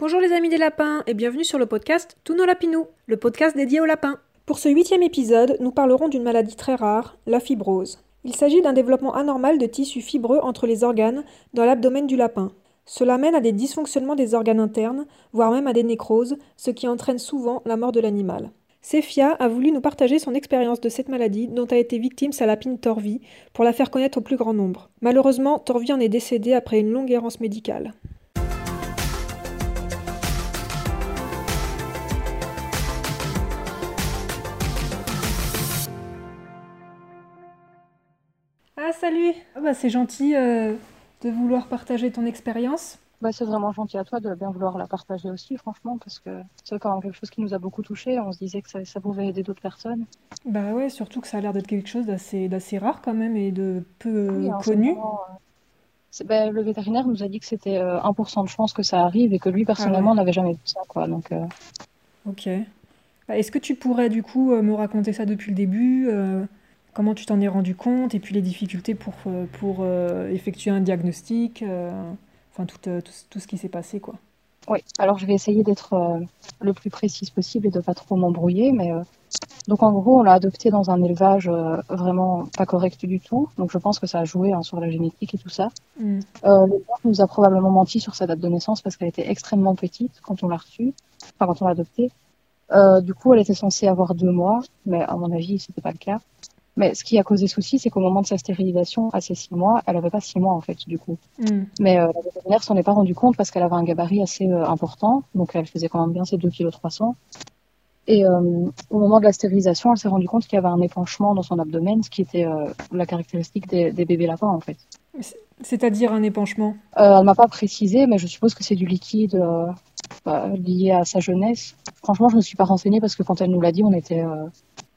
Bonjour les amis des lapins et bienvenue sur le podcast Tous nos lapinous, le podcast dédié aux lapins. Pour ce huitième épisode, nous parlerons d'une maladie très rare, la fibrose. Il s'agit d'un développement anormal de tissus fibreux entre les organes dans l'abdomen du lapin. Cela mène à des dysfonctionnements des organes internes, voire même à des nécroses, ce qui entraîne souvent la mort de l'animal. Sephia a voulu nous partager son expérience de cette maladie dont a été victime sa lapine Torvi pour la faire connaître au plus grand nombre. Malheureusement, Torvi en est décédée après une longue errance médicale. Ah salut ah, bah, C'est gentil euh, de vouloir partager ton expérience. Bah, c'est vraiment gentil à toi de bien vouloir la partager aussi, franchement, parce que c'est quand même quelque chose qui nous a beaucoup touchés. On se disait que ça, ça pouvait aider d'autres personnes. Bah ouais, surtout que ça a l'air d'être quelque chose d'assez, d'assez rare quand même et de peu connu. Euh, bah, le vétérinaire nous a dit que c'était 1% euh, de chance que ça arrive et que lui, personnellement, ah n'avait jamais vu ça. Quoi, donc, euh. Ok. Bah, est-ce que tu pourrais du coup me raconter ça depuis le début Comment tu t'en es rendu compte et puis les difficultés pour, pour effectuer un diagnostic enfin euh, tout, tout, ce qui s'est passé quoi. Oui, alors je vais essayer d'être euh, le plus précise possible et de pas trop m'embrouiller, mais euh, donc en gros on l'a adopté dans un élevage vraiment pas correct du tout, donc je pense que ça a joué hein, sur la génétique et tout ça. Mm. le père nous a probablement menti sur sa date de naissance parce qu'elle était extrêmement petite quand on l'a reçue, enfin quand on l'a adoptée. du coup elle était censée avoir deux mois, mais à mon avis c'était pas le cas. Mais ce qui a causé souci, c'est qu'au moment de sa stérilisation, à ses six mois, elle avait pas six mois en fait, du coup. Mm. Mais euh, la vétérinaire s'en est pas rendu compte parce qu'elle avait un gabarit assez euh, important, donc elle faisait quand même bien ses 2 kg 300. Et euh, au moment de la stérilisation, elle s'est rendue compte qu'il y avait un épanchement dans son abdomen, ce qui était euh, la caractéristique des, des, bébés lapins en fait. C'est-à-dire un épanchement? Elle m'a pas précisé, mais je suppose que c'est du liquide bah, lié à sa jeunesse. Franchement, je me suis pas renseignée parce que quand elle nous l'a dit, on était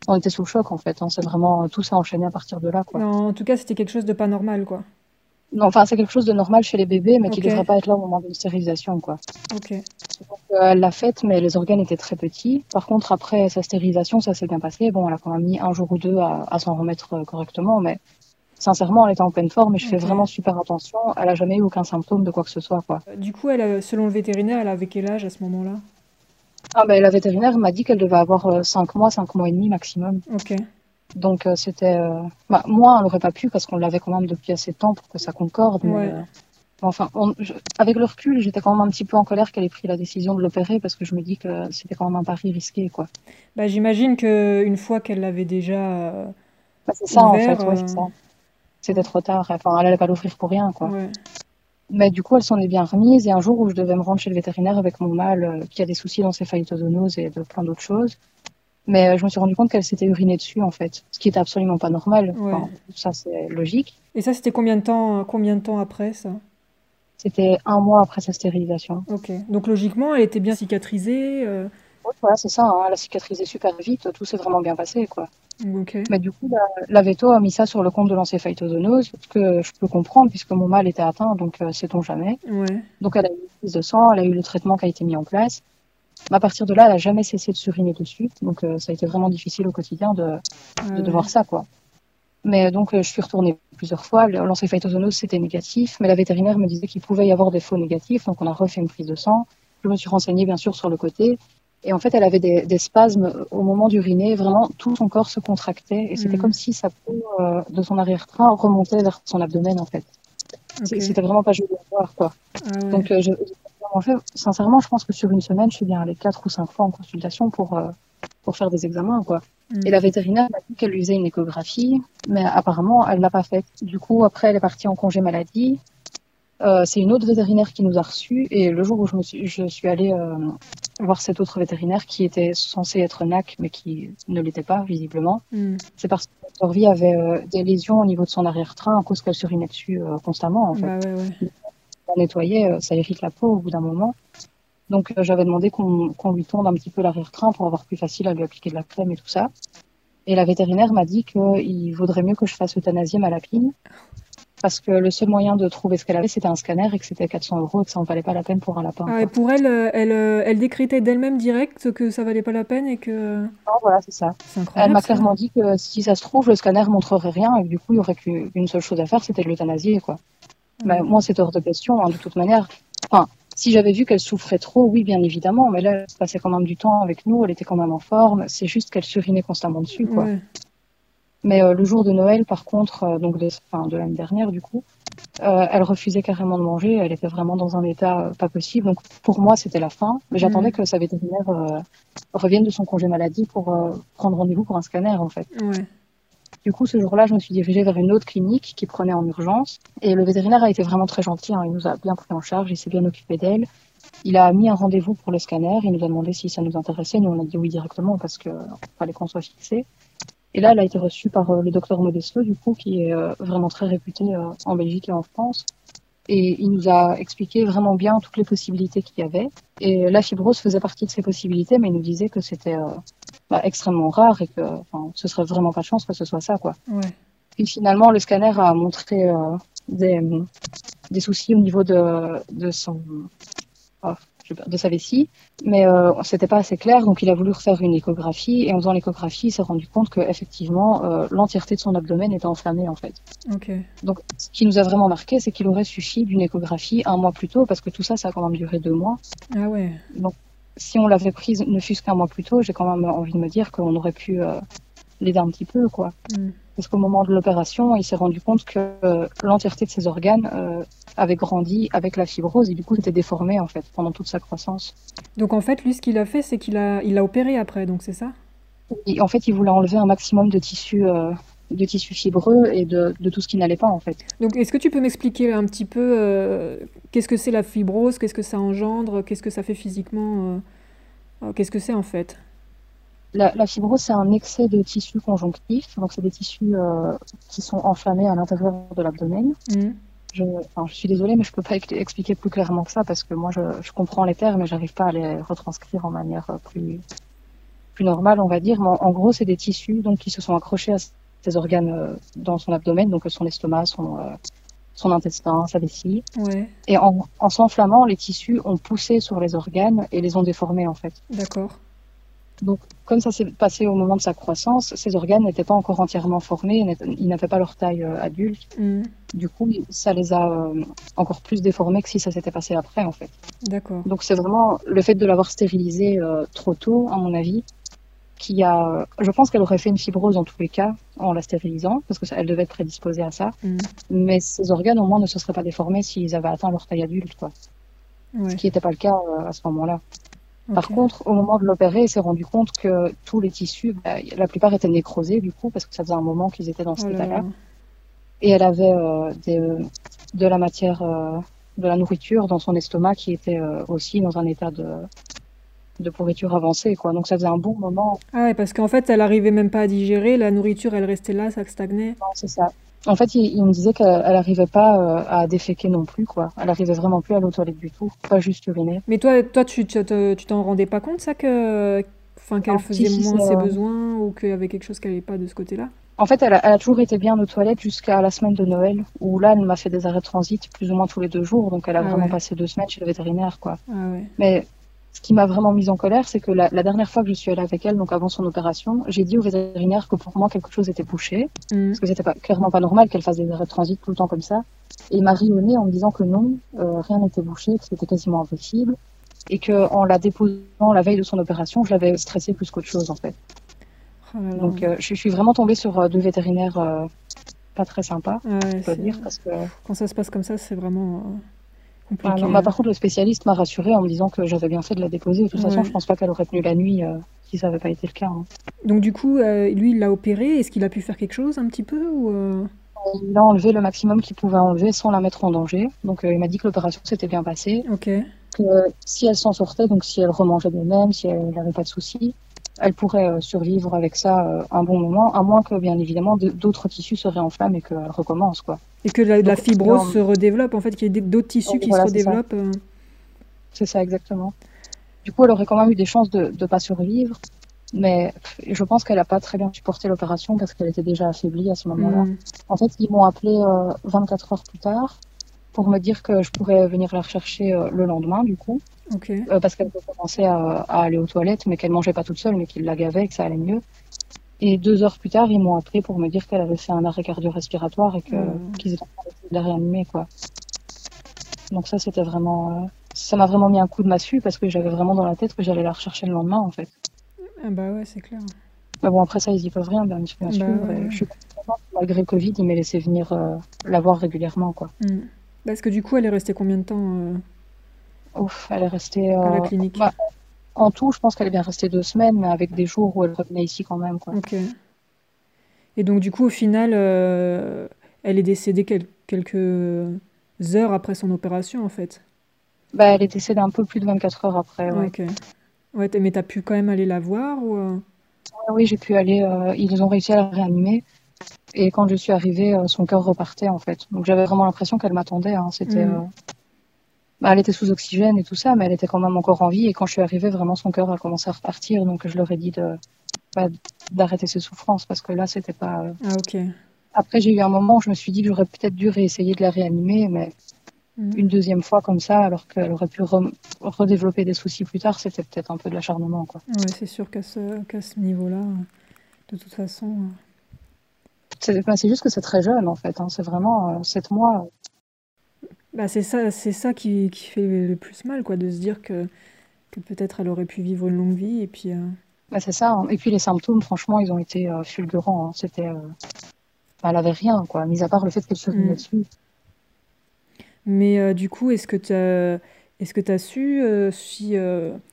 on était sous le choc en fait. Hein. C'est vraiment tout ça enchaîné à partir de là. Quoi. en tout cas, c'était quelque chose de pas normal quoi. Non, enfin, c'est quelque chose de normal chez les bébés, mais qui ne devrait pas être là au moment de la stérilisation, quoi. Ok. Euh, elle l'a faite, mais les organes étaient très petits. Par contre, après sa stérilisation, ça s'est bien passé. Bon, elle a quand même mis un jour ou deux à, s'en remettre euh, correctement, mais sincèrement, elle était en pleine forme et je fais vraiment super attention. Elle a jamais eu aucun symptôme de quoi que ce soit, quoi. Du coup, elle, selon le vétérinaire, elle avait quel âge à ce moment-là? Ah ben, la vétérinaire m'a dit qu'elle devait avoir 5 euh, mois, 5 mois et demi maximum. Ok. Donc euh, c'était... Euh, bah, moi, elle n'aurait pas pu parce qu'on l'avait quand même depuis assez de temps pour que ça concorde. Enfin, avec le recul, j'étais quand même un petit peu en colère qu'elle ait pris la décision de l'opérer parce que je me dis que c'était quand même un pari risqué, quoi. Bah, j'imagine qu'une fois qu'elle l'avait déjà. Bah, c'est ça, en fait, c'est ça. C'était trop tard. Enfin, elle n'allait pas l'offrir pour rien, quoi. Mais du coup, elle s'en est bien remise. Et un jour où je devais me rendre chez le vétérinaire avec mon mâle euh, qui a des soucis dans ses d'encéphalitozoonose et de plein d'autres choses. Mais euh, je me suis rendu compte qu'elle s'était urinée dessus, en fait. Ce qui était absolument pas normal. ça, c'est logique. Et ça, c'était combien de temps, combien de temps après, ça? C'était un mois après sa stérilisation. Ok. Donc, logiquement, elle était bien cicatrisée euh, voilà, c'est ça. Hein. Elle a cicatrisé super vite. Tout s'est vraiment bien passé, quoi. Mais du coup, la, veto a mis ça sur le compte de l'encéphalitozoonose, ce que je peux comprendre puisque mon mal était atteint, donc euh, sait-on jamais. Donc elle a eu une prise de sang, elle a eu le traitement qui a été mis en place. Mais à partir de là, elle a jamais cessé de suriner dessus, donc euh, ça a été vraiment difficile au quotidien de, de, voir ça, quoi. Mais donc euh, je suis retournée plusieurs fois. L'encéphalitozoonose c'était négatif, mais la vétérinaire me disait qu'il pouvait y avoir des faux négatifs, donc on a refait une prise de sang. Je me suis renseignée bien sûr sur le côté et en fait, elle avait des, des spasmes au moment d'uriner. Vraiment, tout son corps se contractait. Et c'était mm. comme si sa peau euh, de son arrière-train remontait vers son abdomen, en fait. C'était vraiment pas joli à voir, quoi. Ah Donc, euh, je, en fait, sincèrement, je pense que sur une semaine, je suis bien allée quatre ou cinq fois en consultation pour, euh, pour faire des examens, quoi. Mm. Et la vétérinaire m'a dit qu'elle lui faisait une échographie, mais apparemment, elle l'a pas faite. Du coup, après, elle est partie en congé maladie. Euh, c'est une autre vétérinaire qui nous a reçus et le jour où je, me suis, je suis allée euh, voir cette autre vétérinaire qui était censée être NAC mais qui ne l'était pas visiblement, hmm. c'est parce que Torvi avait euh, des lésions au niveau de son arrière-train à cause qu'elle surinait dessus constamment en fait. Bah ouais, ouais. nettoyer, ça irrite la peau au bout d'un moment. Donc j'avais demandé qu'on lui tonde un petit peu l'arrière-train pour avoir plus facile à lui appliquer de la crème et tout ça. Et la vétérinaire m'a dit qu'il vaudrait mieux que je fasse euthanasier ma lapine parce que le seul moyen de trouver ce qu'elle avait, c'était un scanner et que c'était 400 euros et que ça en valait pas la peine pour un lapin. Ah, et pour elle, euh, elle, euh, elle décrétait d'elle-même direct que ça valait pas la peine et que. Non, voilà, c'est ça. Elle m'a clairement dit que si ça se trouve, le scanner montrerait rien et que du coup, il y aurait qu'une seule chose à faire, c'était de l'euthanasier, quoi. Mais moi, c'est hors de question, hein, de toute manière. Enfin, si j'avais vu qu'elle souffrait trop, oui, bien évidemment, mais là, elle passait quand même du temps avec nous, elle était quand même en forme. C'est juste qu'elle surinait constamment dessus, quoi. Mais euh, le jour de Noël, par contre, euh, donc de, enfin, de l'année dernière, du coup, euh, elle refusait carrément de manger. Elle était vraiment dans un état pas possible. Donc pour moi, c'était la fin. Mais j'attendais mm. que sa vétérinaire revienne de son congé maladie pour prendre rendez-vous pour un scanner, en fait. Du coup, ce jour-là, je me suis dirigée vers une autre clinique qui prenait en urgence. Et le vétérinaire a été vraiment très gentil. Hein. Il nous a bien pris en charge. Il s'est bien occupé d'elle. Il a mis un rendez-vous pour le scanner. Il nous a demandé si ça nous intéressait. Nous, on a dit oui directement parce qu'il fallait qu'on soit fixé. Et là, elle a été reçue par euh, le docteur Modesto, du coup, qui est euh, vraiment très réputé euh, en Belgique et en France. Et il nous a expliqué vraiment bien toutes les possibilités qu'il y avait. Et la fibrose faisait partie de ces possibilités, mais il nous disait que c'était bah, extrêmement rare et que ce serait vraiment pas de chance que ce soit ça, quoi. Ouais. Et finalement, le scanner a montré des, des soucis au niveau de, de son, de sa vessie, mais euh, c'était pas assez clair, donc il a voulu refaire une échographie, et en faisant l'échographie, il s'est rendu compte que effectivement euh, l'entièreté de son abdomen était enflammée en fait. Donc ce qui nous a vraiment marqué, c'est qu'il aurait suffi d'une échographie un mois plus tôt, parce que tout ça, ça a quand même duré deux mois. Ah ouais. Donc si on l'avait prise ne fût-ce qu'un mois plus tôt, j'ai quand même envie de me dire qu'on aurait pu euh, l'aider un petit peu, quoi. Mm. Parce qu'au moment de l'opération, il s'est rendu compte que euh, l'entièreté de ses organes euh, avait grandi avec la fibrose et du coup était déformé en fait pendant toute sa croissance. Donc en fait, lui, ce qu'il a fait, c'est qu'il a, il a opéré après, donc c'est ça? Et En fait, il voulait enlever un maximum de tissus, euh, de tissus fibreux et de, de tout ce qui n'allait pas en fait. Donc est-ce que tu peux m'expliquer un petit peu qu'est-ce que c'est la fibrose, qu'est-ce que ça engendre, qu'est-ce que ça fait physiquement, qu'est-ce que c'est en fait? La, fibrose, c'est un excès de tissus conjonctifs. Donc, c'est des tissus euh, qui sont enflammés à l'intérieur de l'abdomen. Mm. Je, je, suis désolée, mais je peux pas expliquer plus clairement que ça parce que moi, je, je comprends les termes, mais j'arrive pas à les retranscrire en manière euh, plus, plus normale, on va dire. Mais en, gros, c'est des tissus donc qui se sont accrochés à ses organes euh, dans son abdomen, donc son estomac, son, son intestin, sa vessie. Ouais. Et en, en s'enflammant, les tissus ont poussé sur les organes et les ont déformés en fait. D'accord. Donc, comme ça s'est passé au moment de sa croissance, ses organes n'étaient pas encore entièrement formés, ils n'avaient pas leur taille euh, adulte. Mm. Du coup, ça les a euh, encore plus déformés que si ça s'était passé après, en fait. D'accord. Donc, c'est vraiment le fait de l'avoir stérilisé euh, trop tôt, à mon avis, qui a. Je pense qu'elle aurait fait une fibrose en tous les cas en la stérilisant, parce qu'elle devait être prédisposée à ça. Mm. Mais ses organes, au moins, ne se seraient pas déformés s'ils avaient atteint leur taille adulte, quoi. Ce qui n'était pas le cas à ce moment-là. Par contre, au moment de l'opérer, il s'est rendu compte que tous les tissus, bah, la plupart étaient nécrosés du coup, parce que ça faisait un moment qu'ils étaient dans cet oh état-là. Et elle avait euh, des, de la matière, euh, de la nourriture dans son estomac qui était euh, aussi dans un état de, de pourriture avancée, quoi. Donc ça faisait un bon moment. Ah ouais, parce qu'en fait, elle arrivait même pas à digérer, la nourriture, elle restait là, ça stagnait. Non, c'est ça. En fait, il, me disait qu'elle n'arrivait pas euh, à déféquer non plus, quoi. Elle arrivait vraiment plus à l'eau toilette du tout, pas juste uriner. Mais toi, toi, tu t'en rendais pas compte, ça, que, enfin, qu'elle faisait moins ses besoins ou qu'il y avait quelque chose qui n'allait pas de ce côté-là? En fait, elle a, toujours été bien aux toilettes jusqu'à la semaine de Noël, où là, elle m'a fait des arrêts de transit plus ou moins tous les deux jours, donc elle a ah vraiment passé deux semaines chez le vétérinaire, quoi. Ah ouais. Mais ce qui m'a vraiment mise en colère, c'est que la, dernière fois que je suis allée avec elle, donc avant son opération, j'ai dit au vétérinaire que pour moi quelque chose était bouché, mm. parce que c'était pas, clairement pas normal qu'elle fasse des arrêts de transit tout le temps comme ça. Et il m'a rionné en me disant que non, euh, rien n'était bouché, que c'était quasiment impossible, et que en la déposant la veille de son opération, je l'avais stressée plus qu'autre chose en fait. Oh donc euh, je, suis vraiment tombée sur euh, deux vétérinaires pas très sympas, je peux dire, parce que quand ça se passe comme ça, c'est vraiment ah bah, par contre, le spécialiste m'a rassuré en me disant que j'avais bien fait de la déposer. De toute façon, je pense pas qu'elle aurait tenu la nuit euh, si ça n'avait pas été le cas. Hein. Donc, du coup, euh, lui, il l'a opéré. Est-ce qu'il a pu faire quelque chose un petit peu ou euh? Il a enlevé le maximum qu'il pouvait enlever sans la mettre en danger. Donc, il m'a dit que l'opération s'était bien passée. Ok. Que si elle s'en sortait, donc si elle remangeait d'elle-même, si elle n'avait pas de soucis, elle pourrait survivre avec ça un bon moment, à moins que, bien évidemment, d'autres tissus se réenflamment et qu'elle recommence. Quoi. Et que la, fibrose se redéveloppe, en fait, qu'il y ait d'autres tissus qui se redéveloppent. Euh. C'est ça. exactement. Du coup, elle aurait quand même eu des chances de ne pas survivre. Mais je pense qu'elle n'a pas très bien supporté l'opération parce qu'elle était déjà affaiblie à ce moment-là. Hmm. En fait, ils m'ont appelé 24 heures plus tard pour me dire que je pourrais venir la rechercher le lendemain, du coup. Euh, parce qu'elle commençait à, à, aller aux toilettes, mais qu'elle mangeait pas toute seule, mais qu'il la gavait et que ça allait mieux. Et deux heures plus tard, ils m'ont appelé pour me dire qu'elle avait fait un arrêt cardio-respiratoire et mmh. qu'ils étaient en train de la réanimer, quoi. Donc ça, c'était vraiment, euh, ça m'a vraiment mis un coup de massue parce que j'avais vraiment dans la tête que j'allais la rechercher le lendemain, en fait. Ah bah ouais, c'est clair. Mais bon, après ça, ils y peuvent rien, bien, sûr. Bah je suis contente, malgré le Covid, ils m'ont laissé venir euh, la voir régulièrement, quoi. Parce que du coup, elle est restée combien de temps euh, Ouf, elle est restée... à la clinique? bah, En tout, je pense qu'elle est bien restée deux semaines, mais avec des jours où elle revenait ici quand même, quoi. Ok. Et donc, du coup, au final, elle est décédée quelques heures après son opération, en fait bah, Elle est décédée un peu plus de 24 heures après. Ouais. Ok. Ouais, mais t'as pu quand même aller la voir ou... Euh? Oui, j'ai pu aller. Euh, ils ont réussi à la réanimer. Et quand je suis arrivée, euh, son cœur repartait, en fait. Donc j'avais vraiment l'impression qu'elle m'attendait. Hein. C'était. Mm. Bah, elle était sous oxygène et tout ça, mais elle était quand même encore en vie. Et quand je suis arrivée, vraiment, son cœur a commencé à repartir. Donc je leur ai dit de bah, d'arrêter ses souffrances parce que là, c'était pas. Ah, ok. Après, j'ai eu un moment où je me suis dit que j'aurais peut-être dû réessayer de la réanimer, mais mm. une deuxième fois comme ça, alors qu'elle aurait pu redévelopper des soucis plus tard, c'était peut-être un peu de l'acharnement. Quoi. Ouais, c'est sûr qu'à ce, ce niveau-là, de toute façon. C'est, juste que c'est très jeune, en fait. Hein. C'est vraiment euh, 7 mois. Bah, c'est ça, c'est ça qui, qui, fait le plus mal, quoi, de se dire que, que peut-être elle aurait pu vivre une longue vie. Et puis, euh, bah, c'est ça. Hein. Et puis les symptômes, franchement, ils ont été euh, fulgurants. Hein. C'était euh, elle avait rien, quoi, mis à part le fait qu'elle se mm. dessus. Mais du coup, est-ce que tu as, est-ce que tu as su si,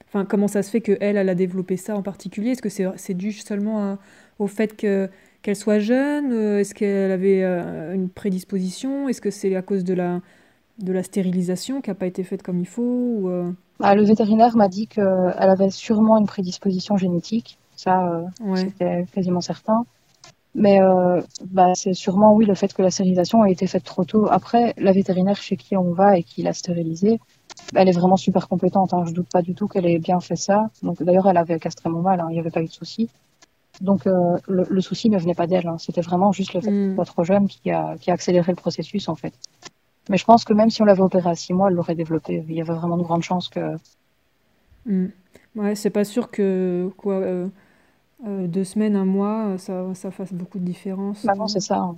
enfin, comment ça se fait que elle, elle a développé ça en particulier? Est-ce que c'est, c'est dû seulement au fait que qu'elle soit jeune Est-ce qu'elle avait une prédisposition? Est-ce que c'est à cause de la de la stérilisation qui n'a pas été faite comme il faut ou, bah, Le vétérinaire m'a dit qu'elle avait sûrement une prédisposition génétique. Ça, c'était quasiment certain. Mais euh, bah, c'est sûrement oui le fait que la stérilisation a été faite trop tôt. Après, la vétérinaire chez qui on va et qui l'a stérilisée, elle est vraiment super compétente. Hein. Je doute pas du tout qu'elle ait bien fait ça. Donc d'ailleurs, elle avait castré mon mal. Hein. Il n'y avait pas eu de souci. Donc euh, le, le, souci ne venait pas d'elle. Hein. C'était vraiment juste le fait qu'elle mm. soit trop jeune qui a, qui a accéléré le processus en fait. Mais je pense que même si on l'avait opérée à six mois, elle l'aurait développé. Il y avait vraiment de grandes chances que. Mm. Ouais, c'est pas sûr que quoi. Euh euh, deux semaines, un mois, ça, ça fasse beaucoup de différence. Bah non, c'est ça. Hein.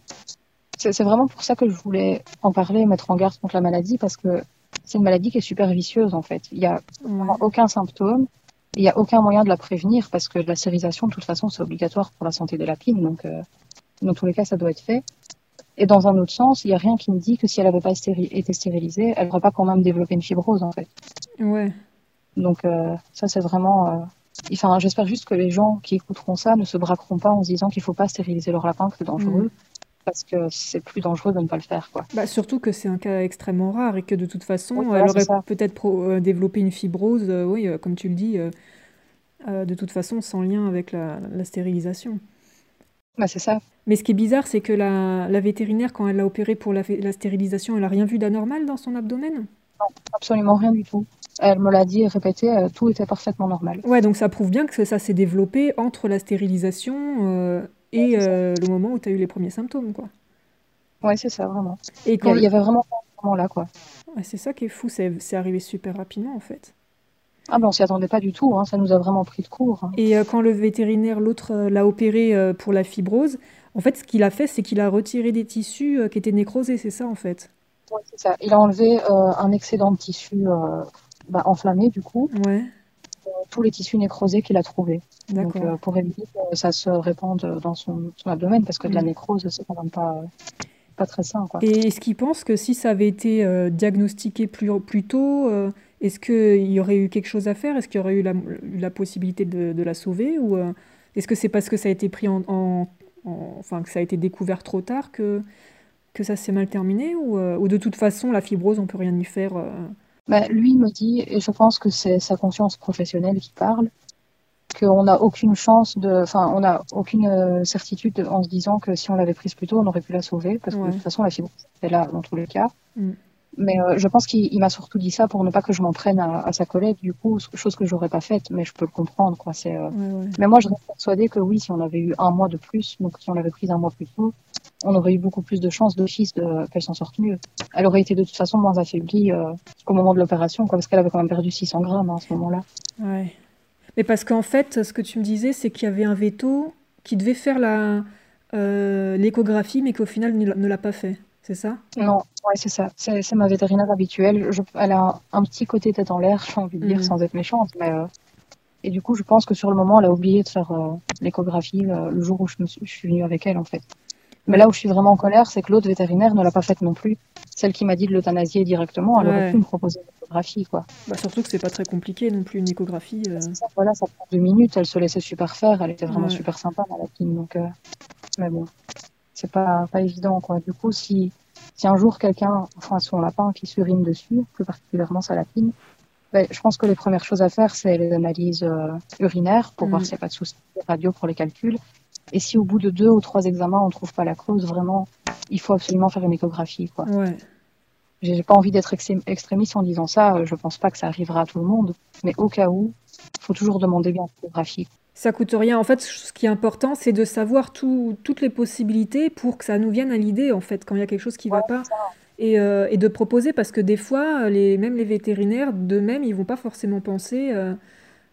C'est vraiment pour ça que je voulais en parler, mettre en garde contre la maladie, parce que c'est une maladie qui est super vicieuse en fait. Il n'y a aucun symptôme, il n'y a aucun moyen de la prévenir, parce que la stérilisation, de toute façon, c'est obligatoire pour la santé des lapines, donc euh, dans tous les cas, ça doit être fait. Et dans un autre sens, il n'y a rien qui me dit que si elle n'avait pas été stérilisée, elle n'aurait pas quand même développé une fibrose en fait. Ouais. Donc euh, ça, c'est vraiment Enfin, j'espère juste que les gens qui écouteront ça ne se braqueront pas en se disant qu'il ne faut pas stériliser leur lapin, que c'est dangereux. Mm. Parce que c'est plus dangereux de ne pas le faire. Quoi. Bah, surtout que c'est un cas extrêmement rare et que de toute façon, elle aurait peut-être euh, développé une fibrose, euh, oui, euh, comme tu le dis, de toute façon sans lien avec la, stérilisation. Bah, c'est ça. Mais ce qui est bizarre, c'est que la, la, vétérinaire, quand elle l'a opéré pour la, la stérilisation, elle n'a rien vu d'anormal dans son abdomen? Non, absolument rien du tout. Elle me l'a dit et répété, euh, tout était parfaitement normal. Ouais, donc ça prouve bien que ça s'est développé entre la stérilisation euh, et euh, le moment où tu as eu les premiers symptômes, quoi. Ouais, c'est ça, vraiment. Et quand... Il y avait vraiment ce moment-là, quoi. Ouais, c'est ça qui est fou, c'est arrivé super rapidement, en fait. Ah ben on s'y attendait pas du tout, hein. ça nous a vraiment pris de court. Et quand le vétérinaire, l'autre, l'a opéré pour la fibrose, en fait, ce qu'il a fait, c'est qu'il a retiré des tissus qui étaient nécrosés, c'est ça, en fait? Oui, c'est ça. Il a enlevé un excédent de tissu bah, enflammé du coup. Ouais. Euh, tous les tissus nécrosés qu'il a trouvés. Donc, euh, pour éviter que ça se répande dans son, abdomen, parce que de la mm. nécrose, c'est quand même pas, pas très sain. Quoi. Et est-ce qu'il pense que si ça avait été euh, diagnostiqué plus, plus tôt, est-ce qu'il y aurait eu quelque chose à faire? Est-ce qu'il y aurait eu la, la possibilité de, de, la sauver Ou est-ce que c'est parce que ça a été pris en, en, Enfin, que ça a été découvert trop tard que, que ça s'est mal terminé ou, ou, de toute façon, la fibrose, on peut rien y faire bah, lui me dit, et je pense que c'est sa conscience professionnelle qui parle, qu'on n'a aucune chance de, enfin, on n'a aucune euh, certitude en se disant que si on l'avait prise plus tôt, on aurait pu la sauver, parce que de toute façon, la fibrose est là dans tous les cas. Mm. Mais euh, je pense qu'il m'a surtout dit ça pour ne pas que je m'en prenne à, sa collègue, du coup, chose que j'aurais pas faite, mais je peux le comprendre, quoi. C'est, euh, Mais moi, je reste persuadée que oui, si on avait eu un mois de plus, donc si on l'avait prise un mois plus tôt, on aurait eu beaucoup plus de chances d'office de... qu'elle s'en sorte mieux. Elle aurait été de toute façon moins affaiblie euh, qu'au moment de l'opération, parce qu'elle avait quand même perdu 600 grammes hein, à ce moment-là. Ouais. Mais parce qu'en fait, ce que tu me disais, c'est qu'il y avait un veto qui devait faire la l'échographie, mais qu'au final ne l'a pas fait. C'est ça? Non, ouais, c'est ça. C'est ma vétérinaire habituelle. elle a un, petit côté tête en l'air, j'ai envie de dire, mhm. sans être méchante. Mais, euh, et du coup, je pense que sur le moment, elle a oublié de faire euh, l'échographie euh, le jour où je, me suis, je suis venue avec elle, en fait. Mais là où je suis vraiment en colère, c'est que l'autre vétérinaire ne l'a pas faite non plus. Celle qui m'a dit de l'euthanasier directement, elle aurait pu me proposer une échographie, quoi. Bah, surtout que c'est pas très compliqué non plus une échographie. Ça, voilà, ça prend deux minutes. Elle se laissait super faire. Elle était vraiment super sympa, la lapine. Donc, mais bon c'est pas, pas évident, quoi. Du coup, si, si un jour quelqu'un, enfin, son lapin qui surine dessus, plus particulièrement sa lapine, ben, je pense que les premières choses à faire, c'est les analyses euh, urinaires pour voir mm. s'il n'y a pas de soucis, radio pour les calculs. Et si au bout de deux ou trois examens, on ne trouve pas la cause, vraiment, il faut absolument faire une échographie, quoi. Ouais. J'ai pas envie d'être extrémiste en disant ça, euh, je pense pas que ça arrivera à tout le monde, mais au cas où, il faut toujours demander bien l'échographie. Ça coûte rien. En fait, ce qui est important, c'est de savoir toutes les possibilités pour que ça nous vienne à l'idée, en fait, quand il y a quelque chose qui ne va pas. Euh, et, de proposer, parce que des fois, les, même les vétérinaires, d'eux-mêmes, ils vont pas forcément penser. Euh,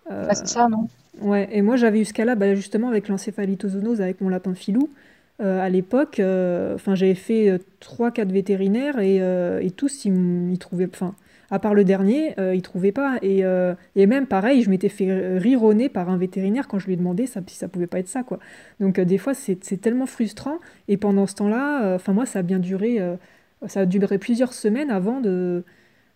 euh, bah, c'est ça, non? Ouais, et moi j'avais eu ce cas-là bah, justement avec l'encéphalitozoonose avec mon lapin filou. à l'époque, enfin j'avais fait 3-4 vétérinaires et, et tous ils, ils trouvaient. Enfin, à part le dernier, euh, il trouvait pas. Et, euh, et même pareil, je m'étais fait rironner par un vétérinaire quand je lui ai demandé si ça pouvait pas être ça. quoi. Donc euh, des fois, c'est tellement frustrant. Et pendant ce temps-là, enfin moi, ça a bien duré, ça a duré plusieurs semaines avant de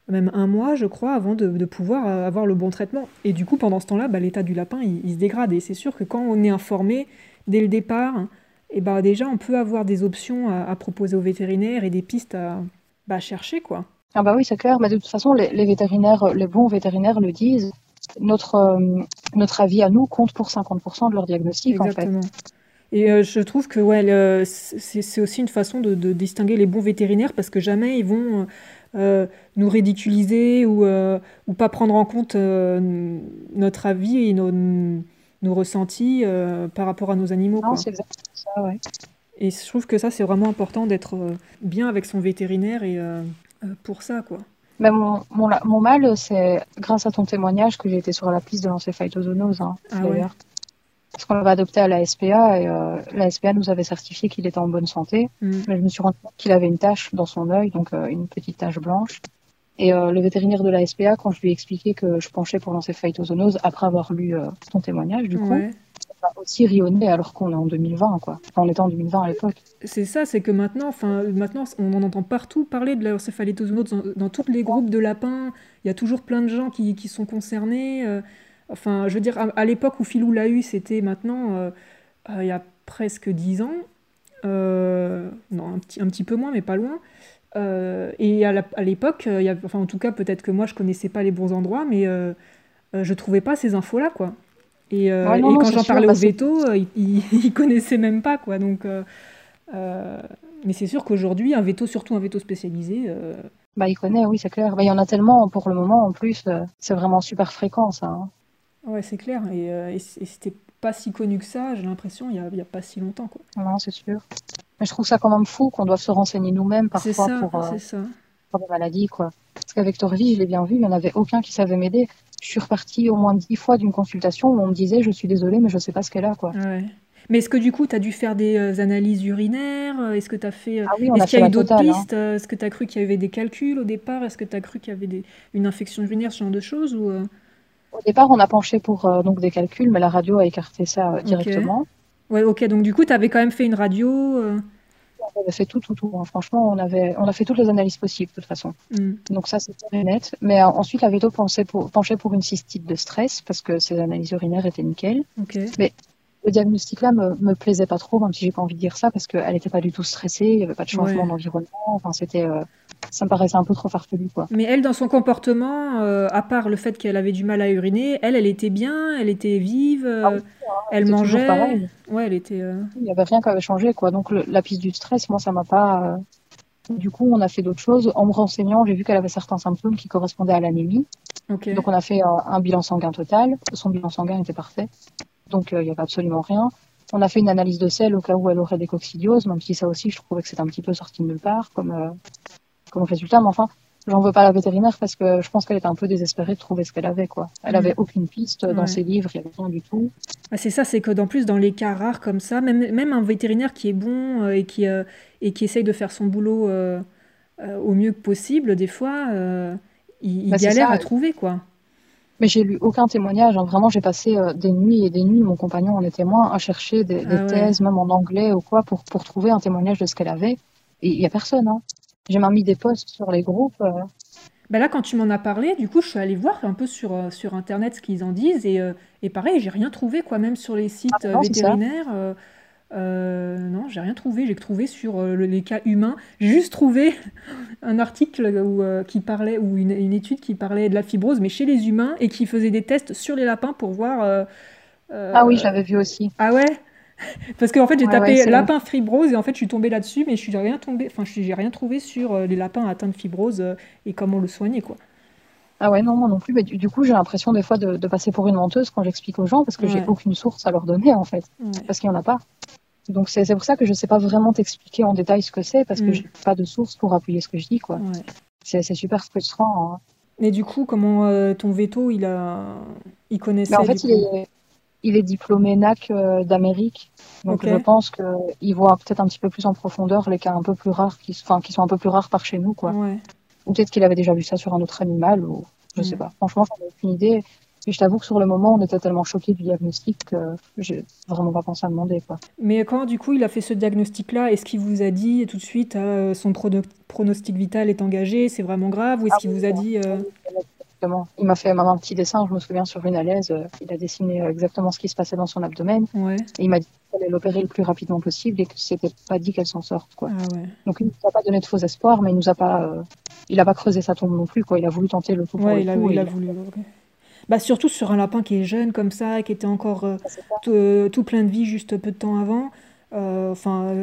même un mois, je crois, avant de, pouvoir avoir le bon traitement. Et du coup, pendant ce temps-là, bah, l'état du lapin, il, se dégrade. Et c'est sûr que quand on est informé dès le départ, et bah, déjà, on peut avoir des options à, proposer aux vétérinaires et des pistes à bah, chercher, quoi. Ah bah oui, c'est clair, mais de toute façon, les, vétérinaires, les bons vétérinaires le disent. Notre, euh, notre avis à nous compte pour 50% de leur diagnostic, Exactement. en fait. Et euh, je trouve que ouais, c'est aussi une façon de, distinguer les bons vétérinaires parce que jamais ils vont euh, nous ridiculiser ou, ou pas prendre en compte notre avis et nos, nos ressentis par rapport à nos animaux. Non, c'est exactement ça, ouais. Et je trouve que ça, c'est vraiment important d'être bien avec son vétérinaire et pour ça, quoi. Mais mon, mon, mal, c'est grâce à ton témoignage que j'ai été sur la piste de l'encéphalitozoonose, hein, ah d'ailleurs. Parce qu'on l'avait adopté à la SPA et euh, la SPA nous avait certifié qu'il était en bonne santé. Mm. Mais je me suis rendu compte qu'il avait une tache dans son œil, donc euh, une petite tache blanche. Et le vétérinaire de la SPA, quand je lui ai expliqué que je penchais pour l'encéphalitozoonose, après avoir lu ton témoignage, du coup, aussi rionner alors qu'on est en 2020, quoi. on était en 2020 à l'époque. C'est ça, c'est que maintenant, enfin, maintenant, on en entend partout parler de l'encéphalitozoonose dans, dans tous les groupes de lapins. Il y a toujours plein de gens qui, qui sont concernés. Euh, enfin, je veux dire, à, l'époque où Philou l'a eu, c'était maintenant, euh, euh, il y a presque 10 ans. non, un petit, un petit peu moins, mais pas loin. et à l'époque, enfin, en tout cas, peut-être que moi, je connaissais pas les bons endroits, mais je trouvais pas ces infos-là, quoi. Et, euh, quand j'en parlais au bah, veto, euh, ils, ne connaissaient même pas, quoi. Donc, euh, mais c'est sûr qu'aujourd'hui, un veto, surtout un veto spécialisé. Bah, il connaît, oui, c'est clair. Bah, il y en a tellement pour le moment, en plus, c'est vraiment super fréquent, ça. Hein. Ouais, c'est clair. Et, et c'était pas si connu que ça, j'ai l'impression, il n'y a, a, pas si longtemps. Quoi. Non, c'est sûr. Mais je trouve ça quand même fou qu'on doive se renseigner nous-mêmes parfois ça, pour, ça. pour des maladies. Quoi. Parce qu'avec Torvi, je l'ai bien vu, il n'y en avait aucun qui savait m'aider je suis repartie au moins dix fois d'une consultation où on me disait je suis désolée mais je sais pas ce qu'elle a quoi. Mais est-ce que du coup tu as dû faire des euh, analyses urinaires? Est-ce que tu as fait euh, ah Est-ce qu'il y a eu d'autres hein. pistes? Est-ce que tu as cru qu'il y avait des calculs au départ? Est-ce que tu as cru qu'il y avait des... une infection urinaire ce genre de choses ou euh? Au départ, on a penché pour donc des calculs mais la radio a écarté ça directement. Ouais, OK, donc du coup tu avais quand même fait une radio on avait fait tout, tout, tout. Hein. Franchement, on, avait, on a fait toutes les analyses possibles, de toute façon. Mm. Donc ça, c'était net. Mais euh, ensuite, la veto penchait pour, penchait pour une cystite de stress, parce que ses analyses urinaires étaient nickel. Mais le diagnostic-là me, me plaisait pas trop, même si j'ai pas envie de dire ça, parce qu'elle n'était pas du tout stressée, il n'y avait pas de changement d'environnement. Enfin, c'était, euh, ça me paraissait un peu trop farfelu, quoi. Mais elle, dans son comportement, euh, à part le fait qu'elle avait du mal à uriner, elle, elle était bien, elle était vive, ah hein, elle mangeait. Ouais, elle était. Il n'y avait rien qui avait changé, quoi. Donc la piste du stress, moi, ça m'a pas. Du coup, on a fait d'autres choses. En me renseignant, j'ai vu qu'elle avait certains symptômes qui correspondaient à l'anémie. Donc, on a fait un bilan sanguin total. Son bilan sanguin était parfait donc euh, il n'y avait absolument rien. On a fait une analyse de sel au cas où elle aurait des coccidioses, même si ça aussi, je trouvais que c'était un petit peu sorti de nulle part comme, euh, comme résultat. Mais enfin, j'en veux pas à la vétérinaire parce que je pense qu'elle était un peu désespérée de trouver ce qu'elle avait, quoi. Elle avait aucune piste dans ses livres, il y avait rien du tout. Ah, c'est ça, c'est que dans plus dans les cas rares comme ça, même, même un vétérinaire qui est bon et qui et qui essaye de faire son boulot au mieux possible, des fois, il, bah, galère à trouver, quoi. Mais j'ai lu aucun témoignage. Hein. Vraiment, j'ai passé euh, des nuits et des nuits, mon compagnon en est témoin, à chercher des, ah thèses, même en anglais ou quoi, pour, pour trouver un témoignage de ce qu'elle avait. Et il n'y a personne. Hein. J'ai même mis des posts sur les groupes. Euh. Bah là, quand tu m'en as parlé, du coup, je suis allée voir un peu sur, euh, sur Internet ce qu'ils en disent. Et, et pareil, j'ai rien trouvé, quoi, même sur les sites ah, vétérinaires. Euh, non, j'ai rien trouvé. J'ai trouvé sur euh, les cas humains. J'ai juste trouvé un article où, euh, qui parlait, ou une, étude qui parlait de la fibrose, mais chez les humains, et qui faisait des tests sur les lapins pour voir. ah oui, je l'avais vu aussi. Ah ouais? Parce qu'en fait, j'ai tapé lapin fibrose et en fait, je suis tombée là-dessus, mais je suis rien tombé. Enfin, j'ai rien trouvé sur les lapins atteints de fibrose et comment le soigner, quoi. Ah ouais, non, moi non plus. Mais du, coup, j'ai l'impression des fois de, passer pour une menteuse quand j'explique aux gens parce que j'ai aucune source à leur donner, en fait. Parce qu'il n'y en a pas. Donc c'est pour ça que je ne sais pas vraiment t'expliquer en détail ce que c'est parce que que mm. j'ai pas de source pour appuyer ce que je dis quoi. C'est super frustrant. Hein. Mais du coup, comment euh, ton veto, il a, il connaissait. en fait, il est, il est, diplômé NAC euh, d'Amérique, donc je pense qu'il voit peut-être un petit peu plus en profondeur les cas un peu plus rares, qui, enfin, qui sont un peu plus rares par chez nous quoi. Ou peut-être qu'il avait déjà vu ça sur un autre animal ou je ne mm. sais pas. Franchement, j'en ai aucune idée. Et je t'avoue que sur le moment, on était tellement choqués du diagnostic que j'ai vraiment pas pensé à demander. Quoi. Mais quand du coup il a fait ce diagnostic-là, est-ce qu'il vous a dit tout de suite euh, son pronostic vital est engagé, c'est vraiment grave, ou est-ce ah qu'il vous a dit euh... Il m'a fait un petit dessin, je me souviens, sur une alaise. Euh, il a dessiné euh, exactement ce qui se passait dans son abdomen. Et il m'a dit qu'il fallait l'opérer le plus rapidement possible et que c'était pas dit qu'elle s'en sorte. Quoi. Ah Donc il ne nous a pas donné de faux espoirs, mais il nous a pas, il a pas creusé sa tombe non plus. Quoi. Il a voulu tenter le tout pour le il, a, il a voulu. Bah, surtout sur un lapin qui est jeune comme ça, qui était encore euh, euh, tout, plein de vie juste peu de temps avant. Euh, enfin,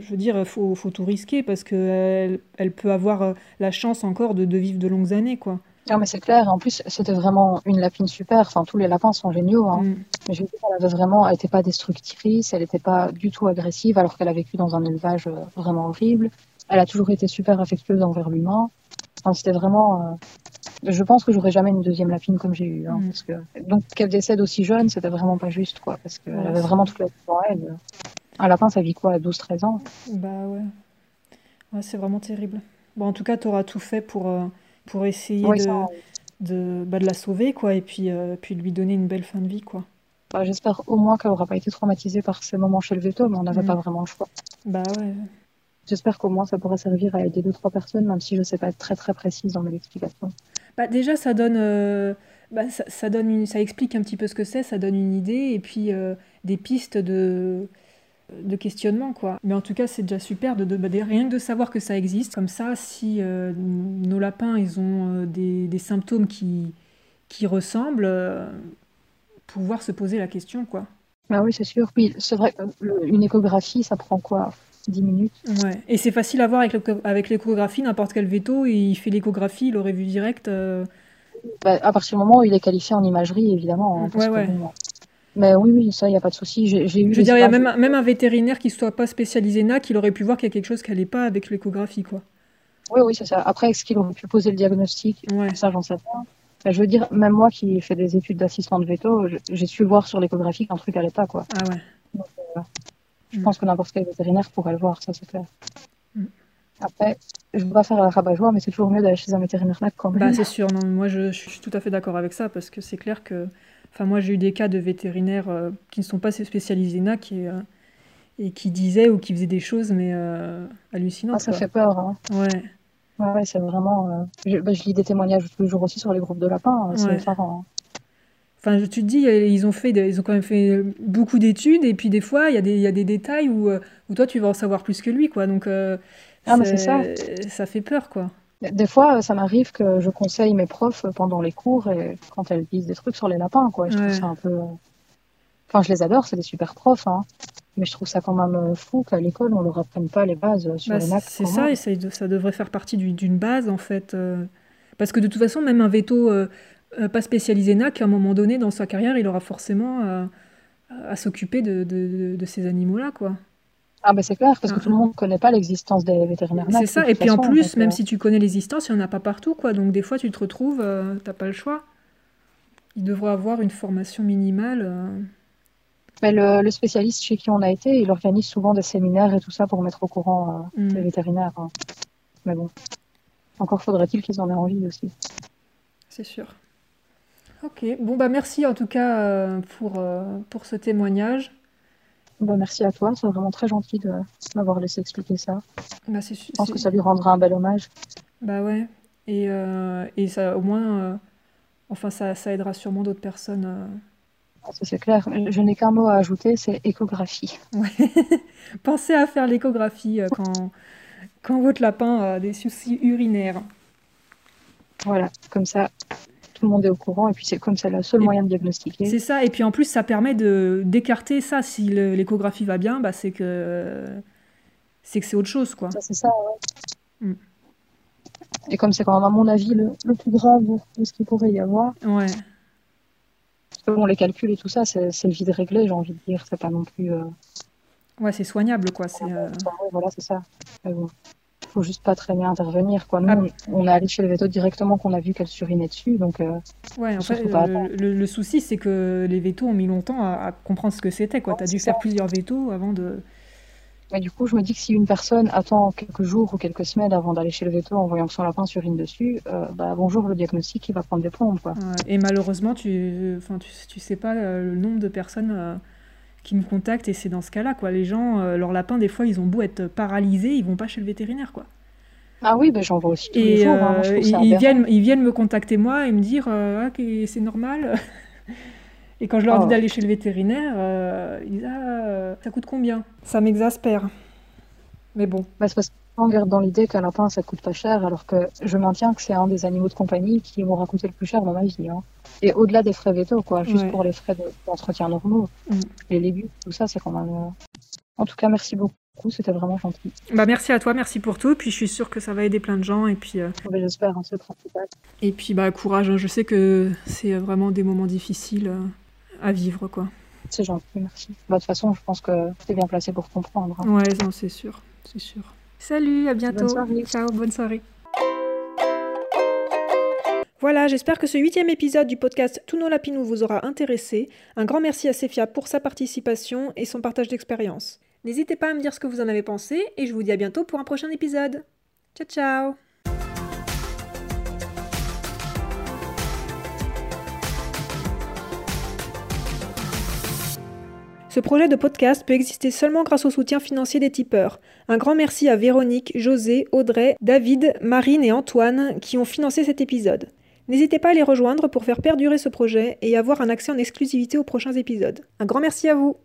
je veux dire, il faut, faut, tout risquer parce qu'elle elle peut avoir la chance encore de, de, vivre de longues années, quoi. Non, mais c'est clair. En plus, c'était vraiment une lapine super. Enfin, tous les lapins sont géniaux. Hein. Mm. Mais je veux dire, elle avait vraiment, elle n'était pas destructrice, elle n'était pas du tout agressive, alors qu'elle a vécu dans un élevage vraiment horrible. Elle a toujours été super affectueuse envers l'humain. Enfin, c'était vraiment, je pense que j'aurais jamais une deuxième lapine comme j'ai eu. Hein, mm. parce que... Donc qu'elle décède aussi jeune, c'était vraiment pas juste, quoi. Parce qu'elle avait vraiment toute la vie pour elle. Un lapin, ça vit quoi, à 12-13 ans? Bah ouais. ouais c'est vraiment terrible. Bon, en tout cas, tu auras tout fait pour, euh, pour essayer de, de, bah, de, la sauver, quoi, et puis, euh, puis lui donner une belle fin de vie, quoi. Bah, J'espère au moins qu'elle aura pas été traumatisée par ces moments chez le veto, mais on n'avait mm. pas vraiment le choix. Bah ouais. J'espère qu'au moins ça pourra servir à aider deux trois personnes, même si je ne sais pas être très très précise dans mes explications. Bah, déjà, ça donne, euh, bah, ça, donne ça explique un petit peu ce que c'est, ça donne une idée et puis euh, des pistes de, de questionnement. Quoi. Mais en tout cas, c'est déjà super de, de, rien que de savoir que ça existe. Comme ça, si euh, nos lapins ils ont des, des, symptômes qui, qui ressemblent, pouvoir se poser la question. Quoi. Bah oui, c'est sûr. Puis c'est vrai qu'une échographie, ça prend quoi? 10 minutes? Ouais. Et c'est facile à voir avec l'échographie, n'importe quel veto, il fait l'échographie, il aurait vu direct. Euh. Bah, à partir du moment où il est qualifié en imagerie, évidemment. Hein, ouais, ouais. Mais oui, oui, ça, il n'y a pas de souci. J'ai, eu, je veux dire, il y a même, même un vétérinaire qui ne soit pas spécialisé NAC, il aurait pu voir qu'il y a quelque chose qui n'allait pas avec l'échographie, quoi. Oui, oui, c'est ça. Après, est-ce qu'il aurait pu poser le diagnostic? Ouais. Ça, j'en sais pas. je veux dire, même moi qui ai fait des études d'assistant de veto, j'ai su voir sur l'échographie qu'un truc n'allait pas, quoi. Ah ouais. Euh, je pense que n'importe quel vétérinaire pourrait le voir, ça c'est clair. Mm. Après, je ne veux pas faire la rabat-joie, mais c'est toujours mieux d'aller chez un vétérinaire quand même. Bah, c'est sûr, non, moi je, suis tout à fait d'accord avec ça, parce que c'est clair que. Enfin, moi j'ai eu des cas de vétérinaires euh, qui ne sont pas spécialisés NAC et, euh, et qui disaient ou qui faisaient des choses, mais euh, hallucinantes. Ah, ça fait peur, hein. Ouais. Ouais, c'est vraiment. Bah, je, lis des témoignages tous les jours aussi sur les groupes de lapins, hein, c'est effarant. Hein. Enfin, tu te dis, ils ont, fait, ils ont quand même fait beaucoup d'études, et puis des fois, il y, a des, y a des détails où, où toi, tu vas en savoir plus que lui, quoi. Donc, euh, ah, c'est ça. ça fait peur, quoi. Des fois, ça m'arrive que je conseille mes profs pendant les cours, et quand elles disent des trucs sur les lapins, quoi. Je trouve ça un peu... Enfin, je les adore, c'est des super profs, hein. Mais je trouve ça quand même fou qu'à l'école, on ne leur apprenne pas les bases sur bah, les nappes. C'est ça, et ça, ça, devrait faire partie d'une base, en fait. Euh. parce que de toute façon, même un veto euh, pas spécialisé NAC, à un moment donné dans sa carrière, il aura forcément à, s'occuper de, de, ces animaux-là, quoi. Ah ben c'est clair, parce que ah. tout le monde ne connaît pas l'existence des vétérinaires C'est ça, et puis en plus, même si tu connais l'existence, il n'y en a pas partout, quoi. Donc des fois, tu te retrouves, tu n'as pas le choix. Il devrait avoir une formation minimale. Mais le, spécialiste chez qui on a été, il organise souvent des séminaires et tout ça pour mettre au courant euh, mm. les vétérinaires. Hein. Mais bon, encore faudrait-il qu'ils en aient envie aussi. C'est sûr. Ok, bon bah merci en tout cas euh, pour, euh, pour ce témoignage. Bah, merci à toi, c'est vraiment très gentil de m'avoir laissé expliquer ça. Bah, Je pense que ça lui rendra un bel hommage. Bah ouais, et, et ça au moins, enfin ça, ça aidera sûrement d'autres personnes c'est clair. Je n'ai qu'un mot à ajouter, c'est échographie. Pensez à faire l'échographie euh, quand, quand votre lapin a des soucis urinaires. Voilà, comme ça, tout le monde est au courant et puis c'est comme ça le seul moyen de diagnostiquer. C'est ça, et puis en plus ça permet de d'écarter ça. Si l'échographie va bien, bah, c'est que c'est que c'est autre chose, quoi. c'est ça, ouais. Mm. Et comme c'est quand même à mon avis le, le plus grave de ce qu'il pourrait y avoir. Ouais bon, les calculs et tout ça, c'est le vide réglé, j'ai envie de dire. C'est pas non plus. Euh, ouais, c'est soignable, quoi. C'est. Euh, voilà, c'est ça. Faut juste pas très bien intervenir, quoi. Nous, ah. on est allé chez le vétos directement qu'on a vu qu'elle surinait dessus, donc. Euh, ouais, en fait, le, souci, c'est que les vétos ont mis longtemps à, comprendre ce que c'était, tu as dû faire plusieurs vétos avant de. Mais du coup, je me dis que si une personne attend quelques jours ou quelques semaines avant d'aller chez le veto en voyant que son lapin surine dessus, euh, bah, bonjour, le diagnostic, il va prendre des plombes. Quoi. et malheureusement, tu, enfin, tu, tu sais pas euh, le nombre de personnes euh, qui me contactent et c'est dans ce cas-là. quoi. Les gens, leurs lapins, des fois, ils ont beau être paralysés, ils vont pas chez le vétérinaire. quoi. Ah oui, ben j'en vois aussi tous et, les jours. Hein. ils, viennent, ils viennent me contacter moi et me dire ah, c'est normal. Et quand je leur dis oh. d'aller chez le vétérinaire, euh, ils disent ah, ça coûte combien? Ça m'exaspère. Mais bon. Bah, c'est parce qu'on garde dans l'idée qu'un lapin ça coûte pas cher, alors que je maintiens que c'est un des animaux de compagnie qui m'aura coûté le plus cher dans ma vie. Hein. Et au-delà des frais vétos, quoi, juste pour les frais d'entretien normaux, mm. les légumes, tout ça, c'est quand même. Euh, en tout cas, merci beaucoup. C'était vraiment gentil. Bah merci à toi, merci pour tout. Puis je suis sûre que ça va aider plein de gens. Et puis. Euh, j'espère, hein, c'est principal. Et puis bah courage. Hein. Je sais que c'est vraiment des moments difficiles à vivre, quoi. C'est gentil, merci. Bah, de toute façon, je pense que tu es bien placé pour comprendre. Hein. Ouais, non, c'est sûr, c'est sûr. Salut, à bientôt. Ciao, bonne soirée. Voilà, j'espère que ce huitième épisode du podcast Tous nos lapinous vous aura intéressé. Un grand merci à Sefia pour sa participation et son partage d'expérience. N'hésitez pas à me dire ce que vous en avez pensé et je vous dis à bientôt pour un prochain épisode. Ciao ciao Ce projet de podcast peut exister seulement grâce au soutien financier des tipeurs. Un grand merci à Véronique, José, Audrey, David, Marine et Antoine qui ont financé cet épisode. N'hésitez pas à les rejoindre pour faire perdurer ce projet et avoir un accès en exclusivité aux prochains épisodes. Un grand merci à vous